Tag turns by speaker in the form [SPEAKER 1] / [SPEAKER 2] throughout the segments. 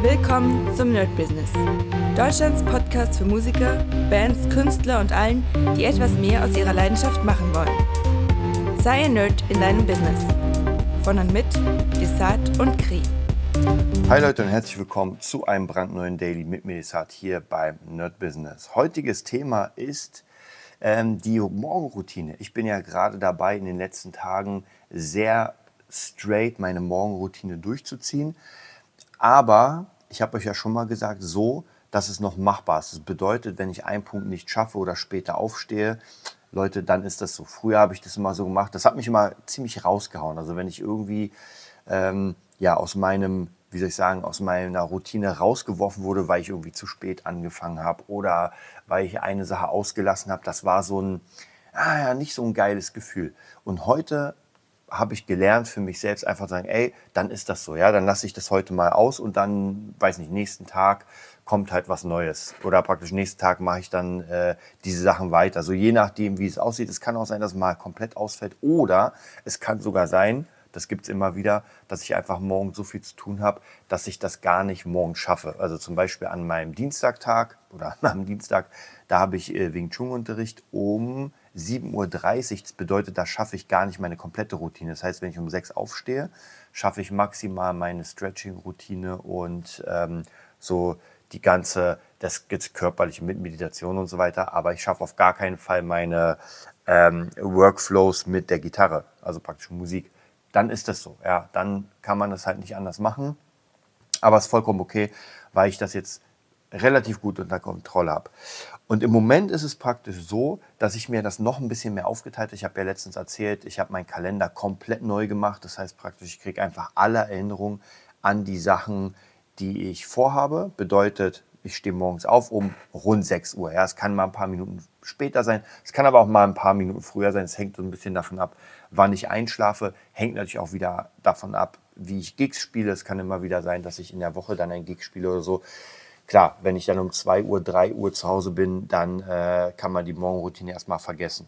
[SPEAKER 1] Willkommen zum Nerd Business. Deutschlands Podcast für Musiker, Bands, Künstler und allen, die etwas mehr aus ihrer Leidenschaft machen wollen. Sei ein Nerd in deinem Business. Von und mit Desart und Kri.
[SPEAKER 2] Hi Leute und herzlich willkommen zu einem brandneuen Daily mit mir Desart hier beim Nerd Business. Heutiges Thema ist ähm, die Morgenroutine. Ich bin ja gerade dabei, in den letzten Tagen sehr straight meine Morgenroutine durchzuziehen. Aber ich habe euch ja schon mal gesagt, so, dass es noch machbar ist. Das bedeutet, wenn ich einen Punkt nicht schaffe oder später aufstehe, Leute, dann ist das so. Früher habe ich das immer so gemacht. Das hat mich immer ziemlich rausgehauen. Also wenn ich irgendwie ähm, ja aus meinem, wie soll ich sagen, aus meiner Routine rausgeworfen wurde, weil ich irgendwie zu spät angefangen habe oder weil ich eine Sache ausgelassen habe, das war so ein, ah ja, nicht so ein geiles Gefühl. Und heute habe ich gelernt für mich selbst einfach sagen, ey, dann ist das so, ja, dann lasse ich das heute mal aus und dann, weiß nicht, nächsten Tag kommt halt was Neues. Oder praktisch nächsten Tag mache ich dann äh, diese Sachen weiter. So je nachdem, wie es aussieht. Es kann auch sein, dass es mal komplett ausfällt. Oder es kann sogar sein, das gibt es immer wieder, dass ich einfach morgen so viel zu tun habe, dass ich das gar nicht morgen schaffe. Also zum Beispiel an meinem Dienstagtag oder am Dienstag, da habe ich äh, Wing Chun-Unterricht um 7.30 Uhr. Das bedeutet, da schaffe ich gar nicht meine komplette Routine. Das heißt, wenn ich um 6 aufstehe, schaffe ich maximal meine Stretching-Routine und ähm, so die ganze, das gibt körperliche mit Meditation und so weiter, aber ich schaffe auf gar keinen Fall meine ähm, Workflows mit der Gitarre, also praktisch Musik. Dann ist das so, ja, dann kann man das halt nicht anders machen, aber es ist vollkommen okay, weil ich das jetzt relativ gut unter Kontrolle habe. Und im Moment ist es praktisch so, dass ich mir das noch ein bisschen mehr aufgeteilt habe. Ich habe ja letztens erzählt, ich habe meinen Kalender komplett neu gemacht. Das heißt praktisch, ich kriege einfach alle Erinnerungen an die Sachen, die ich vorhabe. Bedeutet, ich stehe morgens auf um rund 6 Uhr. Ja, es kann mal ein paar Minuten später sein. Es kann aber auch mal ein paar Minuten früher sein. Es hängt so ein bisschen davon ab, wann ich einschlafe. Hängt natürlich auch wieder davon ab, wie ich Gigs spiele. Es kann immer wieder sein, dass ich in der Woche dann ein Gig spiele oder so. Klar, wenn ich dann um 2 Uhr, 3 Uhr zu Hause bin, dann äh, kann man die Morgenroutine erstmal vergessen.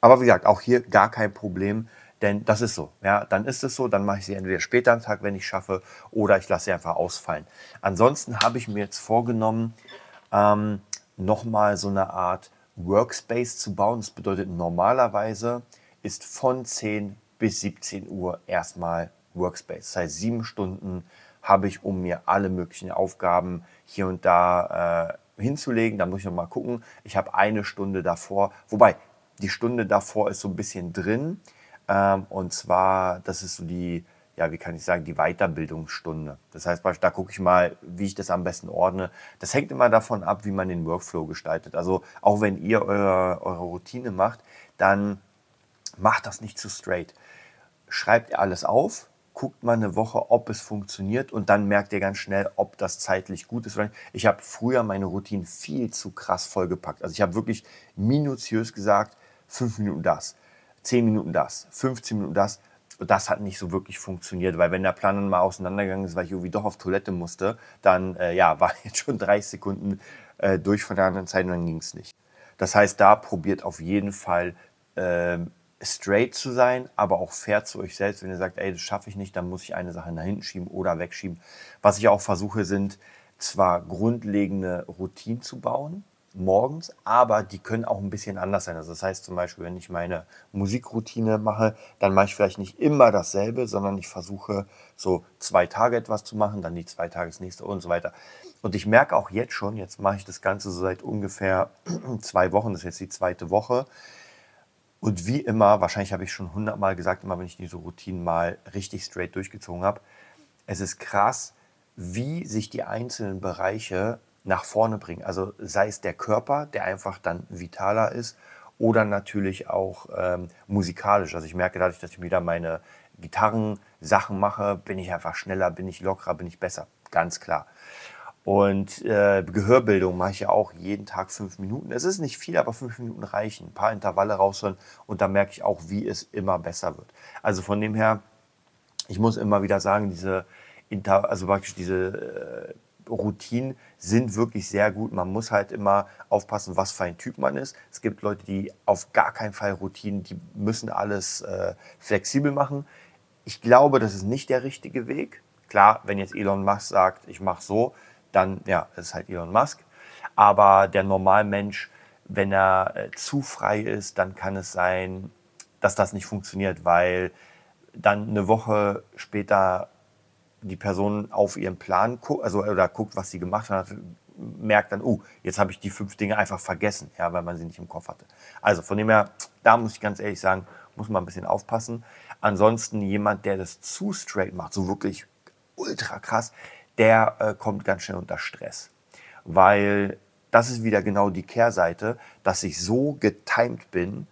[SPEAKER 2] Aber wie gesagt, auch hier gar kein Problem, denn das ist so. Ja, dann ist es so, dann mache ich sie entweder später am Tag, wenn ich schaffe, oder ich lasse sie einfach ausfallen. Ansonsten habe ich mir jetzt vorgenommen, ähm, nochmal so eine Art Workspace zu bauen. Das bedeutet, normalerweise ist von 10 bis 17 Uhr erstmal Workspace. Das heißt, sieben Stunden habe ich, um mir alle möglichen Aufgaben hier und da äh, hinzulegen. Da muss ich noch mal gucken. Ich habe eine Stunde davor, wobei die Stunde davor ist so ein bisschen drin. Ähm, und zwar, das ist so die, ja, wie kann ich sagen, die Weiterbildungsstunde. Das heißt, da gucke ich mal, wie ich das am besten ordne. Das hängt immer davon ab, wie man den Workflow gestaltet. Also auch wenn ihr eure, eure Routine macht, dann macht das nicht zu straight. Schreibt alles auf, guckt mal eine Woche, ob es funktioniert und dann merkt ihr ganz schnell, ob das zeitlich gut ist. Ich habe früher meine Routine viel zu krass vollgepackt. Also ich habe wirklich minutiös gesagt, fünf Minuten das, zehn Minuten das, 15 Minuten das. Das hat nicht so wirklich funktioniert, weil wenn der Plan dann mal auseinandergegangen ist, weil ich irgendwie doch auf Toilette musste, dann äh, ja, war jetzt schon 30 Sekunden äh, durch von der anderen Zeit und dann ging es nicht. Das heißt, da probiert auf jeden Fall äh, straight zu sein, aber auch fair zu euch selbst. Wenn ihr sagt, ey, das schaffe ich nicht, dann muss ich eine Sache nach hinten schieben oder wegschieben. Was ich auch versuche, sind zwar grundlegende Routinen zu bauen, morgens, aber die können auch ein bisschen anders sein. Also das heißt zum Beispiel, wenn ich meine Musikroutine mache, dann mache ich vielleicht nicht immer dasselbe, sondern ich versuche so zwei Tage etwas zu machen, dann die zwei Tage das nächste und so weiter. Und ich merke auch jetzt schon, jetzt mache ich das Ganze so seit ungefähr zwei Wochen, das ist jetzt die zweite Woche, und wie immer, wahrscheinlich habe ich schon hundertmal gesagt, immer wenn ich diese Routinen mal richtig straight durchgezogen habe, es ist krass, wie sich die einzelnen Bereiche nach vorne bringen. Also sei es der Körper, der einfach dann vitaler ist, oder natürlich auch ähm, musikalisch. Also ich merke dadurch, dass ich wieder meine Gitarrensachen mache, bin ich einfach schneller, bin ich lockerer, bin ich besser. Ganz klar. Und äh, Gehörbildung mache ich ja auch jeden Tag fünf Minuten. Es ist nicht viel, aber fünf Minuten reichen. Ein paar Intervalle raushören und da merke ich auch, wie es immer besser wird. Also von dem her, ich muss immer wieder sagen, diese, Inter also praktisch diese äh, Routinen sind wirklich sehr gut. Man muss halt immer aufpassen, was für ein Typ man ist. Es gibt Leute, die auf gar keinen Fall Routinen, die müssen alles äh, flexibel machen. Ich glaube, das ist nicht der richtige Weg Klar, wenn jetzt Elon Musk sagt, ich mache so, dann ja, ist halt Elon Musk. Aber der Normalmensch, wenn er äh, zu frei ist, dann kann es sein, dass das nicht funktioniert, weil dann eine Woche später die Person auf ihren Plan guckt, also oder guckt, was sie gemacht hat, merkt dann, oh, jetzt habe ich die fünf Dinge einfach vergessen, ja, weil man sie nicht im Kopf hatte. Also von dem her, da muss ich ganz ehrlich sagen, muss man ein bisschen aufpassen. Ansonsten jemand, der das zu straight macht, so wirklich ultra krass, der äh, kommt ganz schnell unter Stress. Weil das ist wieder genau die Kehrseite, dass ich so getimed bin,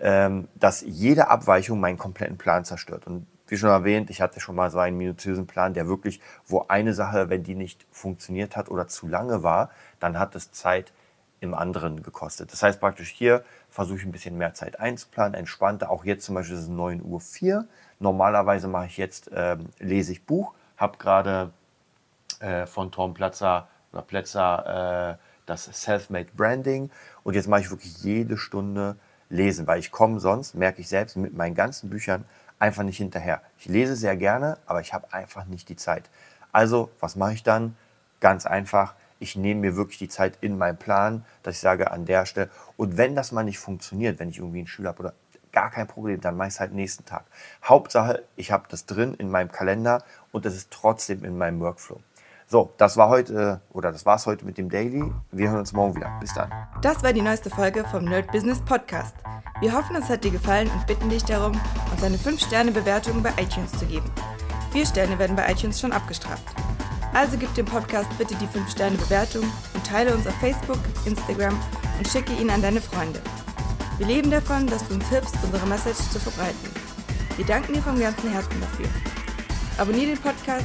[SPEAKER 2] ähm, dass jede Abweichung meinen kompletten Plan zerstört. Und wie schon erwähnt, ich hatte schon mal so einen minutiösen Plan, der wirklich, wo eine Sache, wenn die nicht funktioniert hat oder zu lange war, dann hat es Zeit im anderen gekostet. Das heißt praktisch hier versuche ich ein bisschen mehr Zeit einzuplanen, entspannter. Auch jetzt zum Beispiel ist es 9.04 Uhr. Normalerweise mache ich jetzt, äh, lese ich Buch, habe gerade äh, von Tom Platzer oder Plätzer äh, das Self-Made Branding und jetzt mache ich wirklich jede Stunde lesen, weil ich komme sonst, merke ich selbst, mit meinen ganzen Büchern einfach nicht hinterher. Ich lese sehr gerne, aber ich habe einfach nicht die Zeit. Also, was mache ich dann? Ganz einfach, ich nehme mir wirklich die Zeit in meinen Plan, dass ich sage, an der Stelle. Und wenn das mal nicht funktioniert, wenn ich irgendwie einen Schüler habe oder gar kein Problem, dann mache ich es halt nächsten Tag. Hauptsache, ich habe das drin in meinem Kalender und es ist trotzdem in meinem Workflow. So, das war heute oder das war's heute mit dem Daily. Wir hören uns morgen wieder. Bis dann.
[SPEAKER 1] Das war die neueste Folge vom Nerd Business Podcast. Wir hoffen, es hat dir gefallen und bitten dich darum, uns eine 5-Sterne-Bewertung bei iTunes zu geben. Vier Sterne werden bei iTunes schon abgestraft. Also gib dem Podcast bitte die 5-Sterne-Bewertung und teile uns auf Facebook, Instagram und schicke ihn an deine Freunde. Wir leben davon, dass du uns hilfst, unsere Message zu verbreiten. Wir danken dir vom ganzen Herzen dafür. Abonnier den Podcast